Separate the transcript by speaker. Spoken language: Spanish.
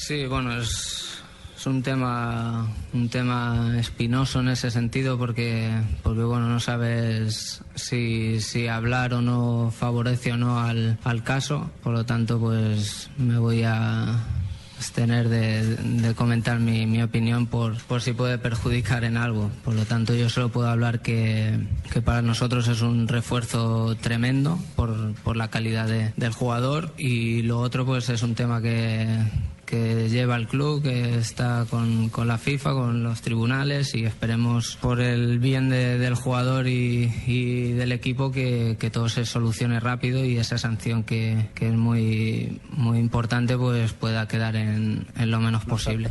Speaker 1: Sí, bueno, es, un tema un tema espinoso en ese sentido porque porque bueno no sabes si, si hablar o no favorece o no al, al caso. Por lo tanto, pues me voy a abstener de, de comentar mi, mi opinión por, por si puede perjudicar en algo. Por lo tanto, yo solo puedo hablar que, que para nosotros es un refuerzo tremendo por, por la calidad de- del jugador y lo otro pues es un tema que, que lleva el club, que está con, con la FIFA, con los tribunales y esperemos por el bien de- del jugador y, del equipo que, que todo se solucione rápido y esa sanción que, es muy, muy importante pues pueda quedar en lo menos posible.